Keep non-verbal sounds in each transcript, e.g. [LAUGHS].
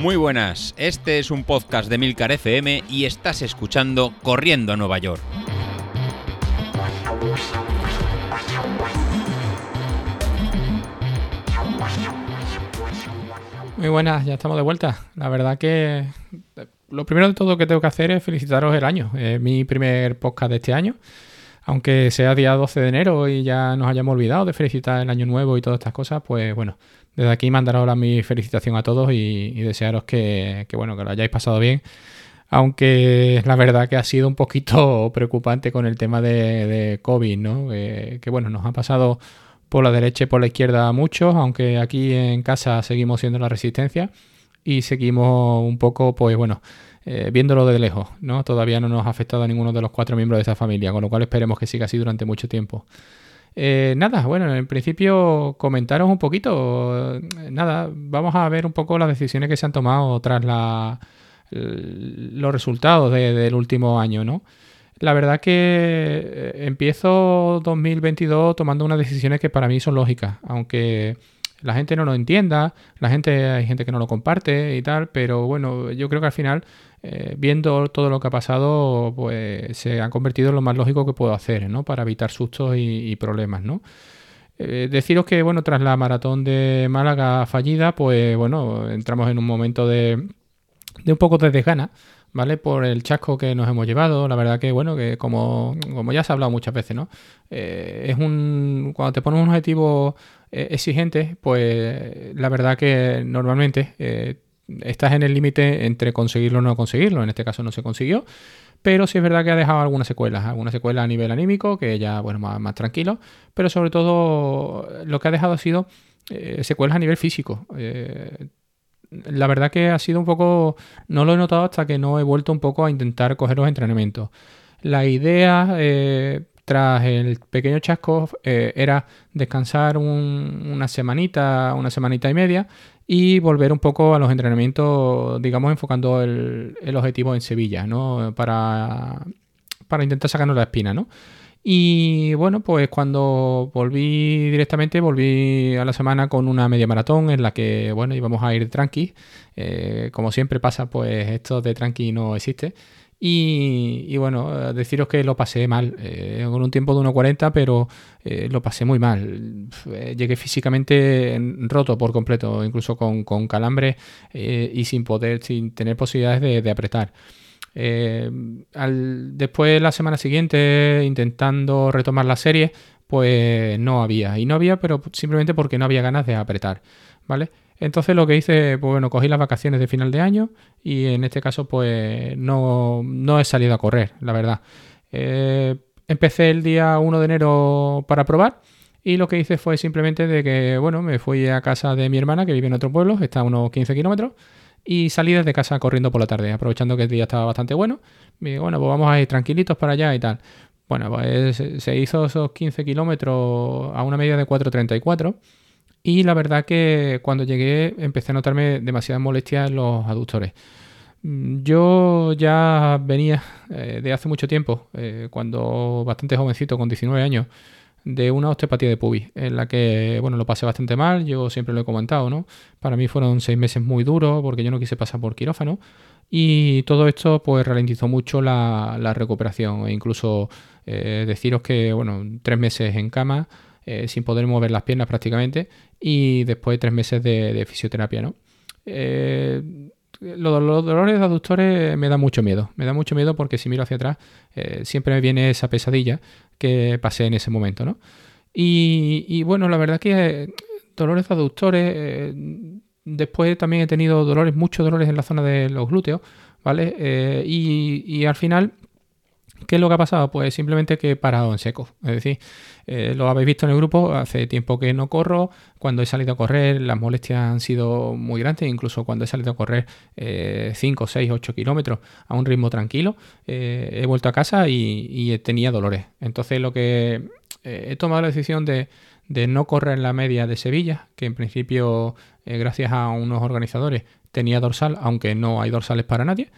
Muy buenas, este es un podcast de Milcar FM y estás escuchando Corriendo a Nueva York. Muy buenas, ya estamos de vuelta. La verdad que eh, lo primero de todo que tengo que hacer es felicitaros el año. Es mi primer podcast de este año. Aunque sea día 12 de enero y ya nos hayamos olvidado de felicitar el año nuevo y todas estas cosas, pues bueno, desde aquí mandaros ahora mi felicitación a todos y, desearos que, bueno, que lo hayáis pasado bien. Aunque la verdad que ha sido un poquito [LAUGHS] preocupante con el tema de, COVID, ¿no? que bueno, nos ha pasado por la derecha y por la izquierda muchos, aunque aquí en casa seguimos siendo la resistencia y seguimos un poco, pues bueno, eh, viéndolo de lejos, ¿no? Todavía no nos ha afectado a ninguno de los cuatro miembros de esa familia, con lo cual esperemos que siga así durante mucho tiempo. Eh, nada, bueno, en principio comentaros un poquito, nada, vamos a ver un poco las decisiones que se han tomado tras la, los resultados del último año, ¿no? La verdad que eh, empiezo 2022 tomando unas decisiones que para mí son lógicas, aunque la gente no lo entienda, la gente hay gente que no lo comparte y tal, pero bueno, yo creo que al final eh, viendo todo lo que ha pasado, pues se han convertido en lo más lógico que puedo hacer, ¿no? Para evitar sustos y, problemas, ¿no? Eh, deciros que, bueno, tras la maratón de Málaga fallida, pues bueno, entramos en un momento de, de un poco de desgana ¿vale? Por el chasco que nos hemos llevado. La verdad que, bueno, que como, como ya se ha hablado muchas veces, ¿no? Eh, es un. Cuando te pones un objetivo eh, exigente, pues la verdad que normalmente eh, estás en el límite entre conseguirlo o no conseguirlo. En este caso no se consiguió. Pero sí es verdad que ha dejado algunas secuelas, algunas secuelas a nivel anímico, que ya, bueno, más, más tranquilo. Pero sobre todo lo que ha dejado ha sido secuelas a nivel físico la verdad que ha sido un poco, no lo he notado hasta que no he vuelto un poco a intentar coger los entrenamientos. La idea eh, tras el pequeño chasco eh, era descansar una semanita, una semanita y media y volver un poco a los entrenamientos, digamos, enfocando el, objetivo en Sevilla, ¿no? Para, para intentar sacarnos la espina, ¿no? Y bueno, pues cuando volví directamente, volví a la semana con una media maratón en la que, bueno, íbamos a ir tranqui. Eh, como siempre pasa, pues esto de tranqui no existe. Y, bueno, deciros que lo pasé mal, eh, con un tiempo de 1.40, pero eh, lo pasé muy mal. Llegué físicamente roto por completo, incluso con, con calambre y sin poder, sin tener posibilidades de apretar. Eh, después, la semana siguiente, intentando retomar la serie, pues no había. Y no había, pero simplemente porque no había ganas de apretar, ¿vale? Entonces lo que hice, pues bueno, cogí las vacaciones de final de año y en este caso, pues no, no he salido a correr, la verdad. Eh, empecé el día 1 de enero para probar. Y lo que hice fue simplemente de que, bueno, me fui a casa de mi hermana que vive en otro pueblo, está a unos 15 kilómetros, y salí desde casa corriendo por la tarde, aprovechando que el día estaba bastante bueno. Y bueno, pues vamos a ir tranquilitos para allá y tal. Bueno, pues se hizo esos 15 kilómetros a una media de 4.34 y la verdad que cuando llegué empecé a notarme demasiadas molestias en los aductores. Mm, yo ya venía eh, de hace mucho tiempo, eh, cuando bastante jovencito, con 19 años, de una osteopatía de pubis, en la que, bueno, lo pasé bastante mal, yo siempre lo he comentado, ¿no? Para mí fueron seis meses muy duros porque yo no quise pasar por quirófano y todo esto pues ralentizó mucho la, recuperación e incluso eh, deciros que, bueno, tres meses en cama eh, sin poder mover las piernas prácticamente y después tres meses de, fisioterapia, ¿no? Eh, los, dolores de aductores me da mucho miedo. Me da mucho miedo porque si miro hacia atrás siempre me viene esa pesadilla que pasé en ese momento, ¿no? Y, bueno, la verdad que eh, dolores aductores... Eh, después también he tenido dolores, muchos dolores en la zona de los glúteos, ¿vale? y, y al final ¿Qué es lo que ha pasado? Pues simplemente que he parado en seco. Es decir, eh, lo habéis visto en el grupo, hace tiempo que no corro, cuando he salido a correr las molestias han sido muy grandes, incluso cuando he salido a correr 5, 6, 8 kilómetros a un ritmo tranquilo, eh, he vuelto a casa y, tenía dolores. Entonces lo que eh, he tomado la decisión de, de, no correr la media de Sevilla, que en principio, gracias a unos organizadores, tenía dorsal, aunque no hay dorsales para nadie.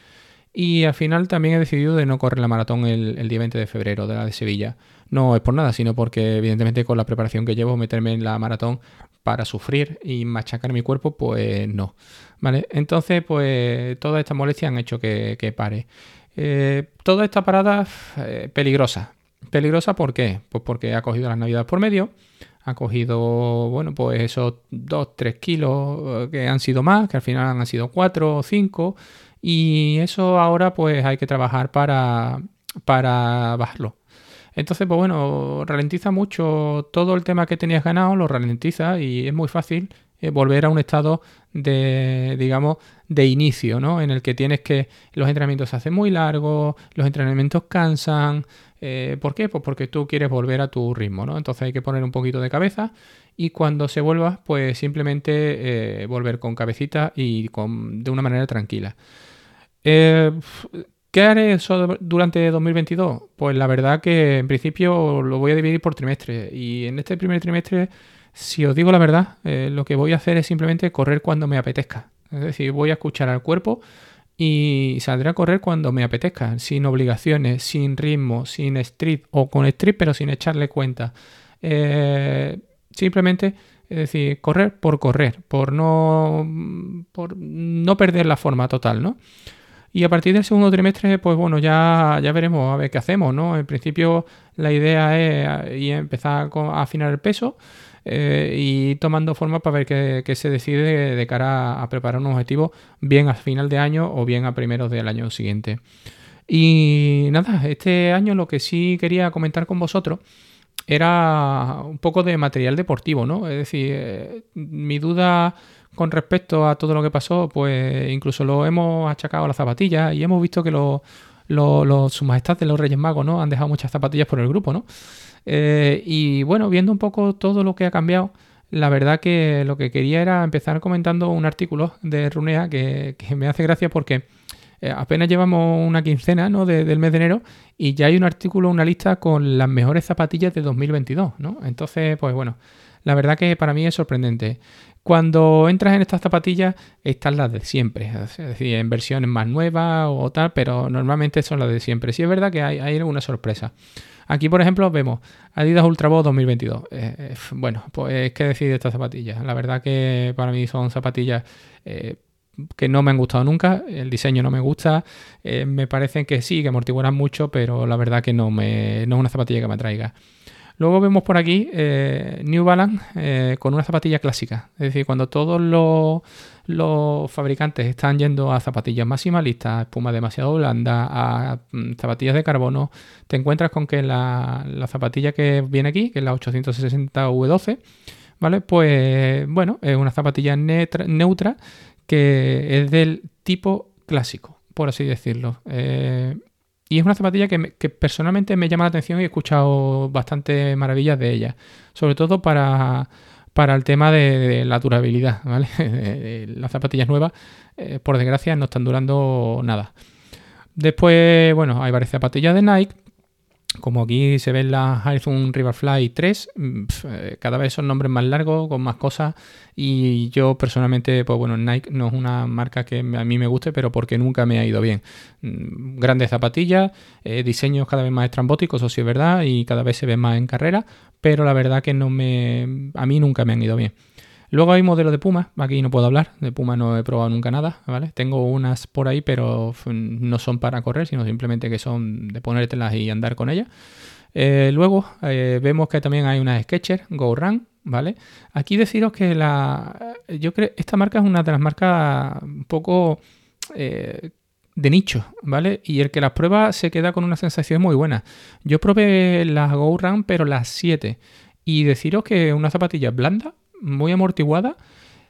Y al final también he decidido de no correr la maratón el, día 20 de febrero de la de Sevilla. No es por nada, sino porque evidentemente con la preparación que llevo, meterme en la maratón para sufrir y machacar mi cuerpo, pues no. ¿Vale? Entonces, pues todas estas molestias han hecho que, pare. Eh, toda esta parada eh, peligrosa. ¿Peligrosa por qué? Pues porque ha cogido las navidades por medio, ha cogido, bueno, pues esos 2, 3 kilos eh, que han sido más, que al final han sido 4 o 5, y eso ahora pues hay que trabajar para, para bajarlo. Entonces, pues bueno, ralentiza mucho todo el tema que tenías ganado, lo ralentiza y es muy fácil eh, volver a un estado de, digamos, de inicio, ¿no? En el que tienes que los entrenamientos se hacen muy largos, los entrenamientos cansan. Eh, ¿Por qué? Pues porque tú quieres volver a tu ritmo, ¿no? Entonces hay que poner un poquito de cabeza y cuando se vuelva, pues simplemente eh, volver con cabecita y con, de una manera tranquila. ¿Qué haré eso durante 2022? Pues la verdad que en principio lo voy a dividir por trimestre. Y en este primer trimestre, si os digo la verdad, eh, lo que voy a hacer es simplemente correr cuando me apetezca. Es decir, voy a escuchar al cuerpo y saldré a correr cuando me apetezca, sin obligaciones, sin ritmo, sin street o con street pero sin echarle cuenta. Eh, simplemente, es decir, correr por correr, por no, por no perder la forma total, ¿no? Y a partir del segundo trimestre, pues bueno, ya, ya veremos a ver qué hacemos, ¿no? En principio la idea es empezar a afinar el peso eh, y tomando forma para ver qué, se decide de cara a preparar un objetivo bien a final de año o bien a primeros del año siguiente. Y nada, este año lo que sí quería comentar con vosotros era un poco de material deportivo, ¿no? Es decir, eh, mi duda con respecto a todo lo que pasó, pues incluso lo hemos achacado a las zapatillas y hemos visto que los, los, su majestad de los Reyes Magos, ¿no? Han dejado muchas zapatillas por el grupo, ¿no? Eh, y bueno, viendo un poco todo lo que ha cambiado, la verdad que lo que quería era empezar comentando un artículo de Runea que, me hace gracia porque eh, apenas llevamos una quincena ¿no? del mes de enero y ya hay un artículo, una lista con las mejores zapatillas de 2022, ¿no? Entonces, pues bueno, la verdad que para mí es sorprendente. Cuando entras en estas zapatillas, están las de siempre, es decir, en versiones más nuevas o tal, pero normalmente son las de siempre. Sí es verdad que hay, alguna sorpresa. Aquí, por ejemplo, vemos Adidas Ultra 2022. Eh, eh, bueno, pues qué decir de estas zapatillas. La verdad que para mí son zapatillas que no me han gustado nunca. El diseño no me gusta. me parecen que sí, que amortiguarán mucho, pero la verdad que no, me, no es una zapatilla que me atraiga. Luego vemos por aquí eh, New Balance eh, con una zapatilla clásica. Es decir, cuando todos los, fabricantes están yendo a zapatillas maximalistas, espuma demasiado blanda, a mm, zapatillas de carbono, te encuentras con que la, zapatilla que viene aquí, que es la 860V12, ¿vale? Pues bueno, es una zapatilla neutra que es del tipo clásico, por así decirlo. Eh, y es una zapatilla que, personalmente me llama la atención y he escuchado bastante maravillas de ella. Sobre todo para, para el tema de, la durabilidad. ¿vale? [LAUGHS] Las zapatillas nuevas, eh, por desgracia, no están durando nada. Después, bueno, hay varias zapatillas de Nike como aquí se ven las iPhone Riverfly 3, mm, eh, cada vez son nombres más largos, con más cosas. Y yo personalmente, pues bueno, Nike no es una marca que a mí me guste, pero porque nunca me ha ido bien. Mm, grandes zapatillas, eh, diseños cada vez más estrambóticos, eso sí es verdad, y cada vez se ven más en carrera, pero la verdad que no me, a mí nunca me han ido bien. Luego hay modelos de Puma, aquí no puedo hablar, de Puma no he probado nunca nada, ¿vale? Tengo unas por ahí, pero no son para correr, sino simplemente que son de ponértelas y andar con ellas. Eh, luego eh, vemos que también hay unas Skechers Go Run, ¿vale? Aquí deciros que la, yo creo esta marca es una de las marcas un poco eh, de nicho, ¿vale? Y el que las prueba se queda con una sensación muy buena. Yo probé las Go Run, pero las 7. Y deciros que una zapatilla blanda, muy amortiguada.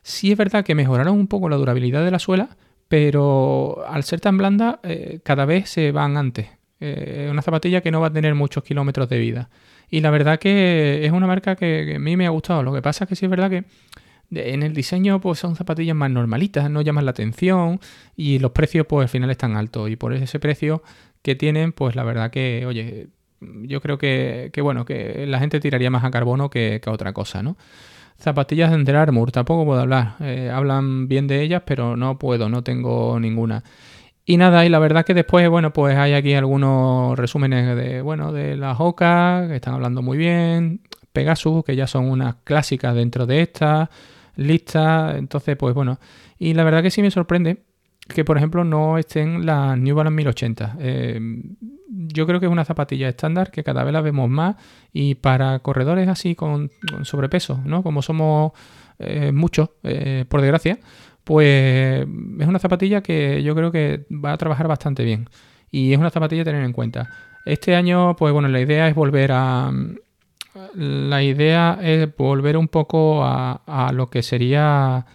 Sí es verdad que mejoraron un poco la durabilidad de la suela, pero al ser tan blanda eh, cada vez se van antes. Eh, una zapatilla que no va a tener muchos kilómetros de vida. Y la verdad que es una marca que, a mí me ha gustado. Lo que pasa es que sí es verdad que en el diseño pues son zapatillas más normalitas, no llaman la atención y los precios pues al final están altos. Y por ese precio que tienen pues la verdad que, oye, yo creo que, bueno, que la gente tiraría más a carbono que a otra cosa, ¿no? Zapatillas de Under Armour, tampoco puedo hablar. Eh, hablan bien de ellas, pero no puedo, no tengo ninguna. Y nada, y la verdad que después, bueno, pues hay aquí algunos resúmenes de, bueno, de las OCA, que están hablando muy bien. Pegasus, que ya son unas clásicas dentro de esta lista. Entonces, pues bueno. Y la verdad que sí me sorprende que, por ejemplo, no estén las New Balance 1080. Eh, yo creo que es una zapatilla estándar que cada vez la vemos más y para corredores así con, sobrepeso, ¿no? Como somos eh, muchos, eh, por desgracia, pues es una zapatilla que yo creo que va a trabajar bastante bien y es una zapatilla a tener en cuenta. Este año, pues bueno, la idea es volver a... La idea es volver un poco a, lo que sería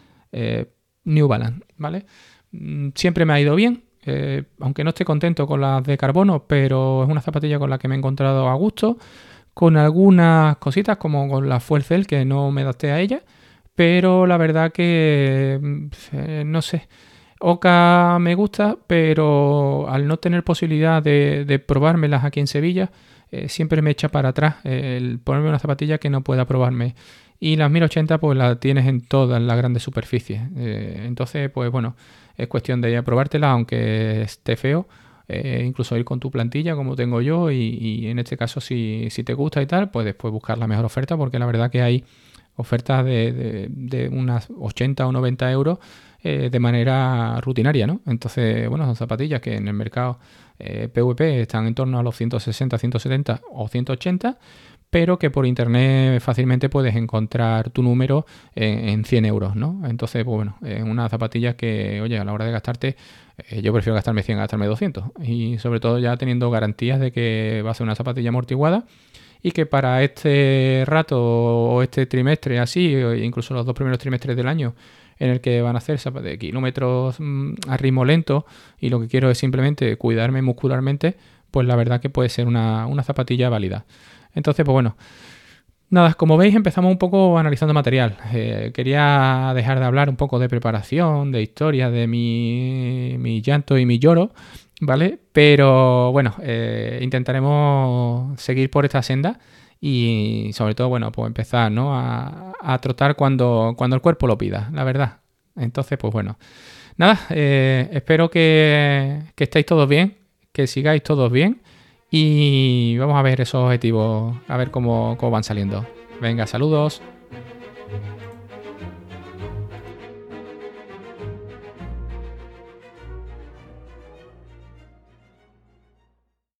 New Balance, ¿vale? Mm, siempre me ha ido bien, eh, aunque no esté contento con las de carbono, pero es una zapatilla con la que me he encontrado a gusto, con algunas cositas como con la Fuel Cell que no me adapté a ella, pero la verdad que eh, no sé. Oca me gusta, pero al no tener posibilidad de, probármelas aquí en Sevilla, eh, siempre me echa para atrás el ponerme una zapatilla que no pueda probarme. Y las 1080 pues las tienes en todas las grandes superficies. entonces, pues bueno, es cuestión de probártela, aunque esté feo. Eh, incluso ir con tu plantilla como tengo yo y, en este caso si, te gusta y tal, pues después buscar la mejor oferta porque la verdad que hay ofertas de, unas 80 o 90 euros eh, de manera rutinaria, ¿no? Entonces, bueno, son zapatillas que en el mercado PVP eh, están en torno a los 160, 170 o 180 pero que por internet fácilmente puedes encontrar tu número en, 100 euros, ¿no? Entonces, pues bueno, es una zapatilla que, oye, a la hora de gastarte, eh, yo prefiero gastarme 100 a gastarme 200. Y sobre todo ya teniendo garantías de que va a ser una zapatilla amortiguada y que para este rato o este trimestre así, incluso los dos primeros trimestres del año, en el que van a hacer kilómetros mm, a ritmo lento y lo que quiero es simplemente cuidarme muscularmente, pues la verdad que puede ser una, una zapatilla válida. Entonces, pues bueno. Nada, como veis empezamos un poco analizando material. Eh, quería dejar de hablar un poco de preparación, de historia, de mi, llanto y mi lloro, ¿vale? Pero bueno, eh, intentaremos seguir por esta senda y sobre todo, bueno, pues empezar, ¿no? A, trotar cuando, cuando el cuerpo lo pida, la verdad. Entonces, pues bueno. Nada, eh, espero que, que estéis todos bien, que sigáis todos bien y vamos a ver esos objetivos, a ver cómo, cómo van saliendo. Venga, saludos.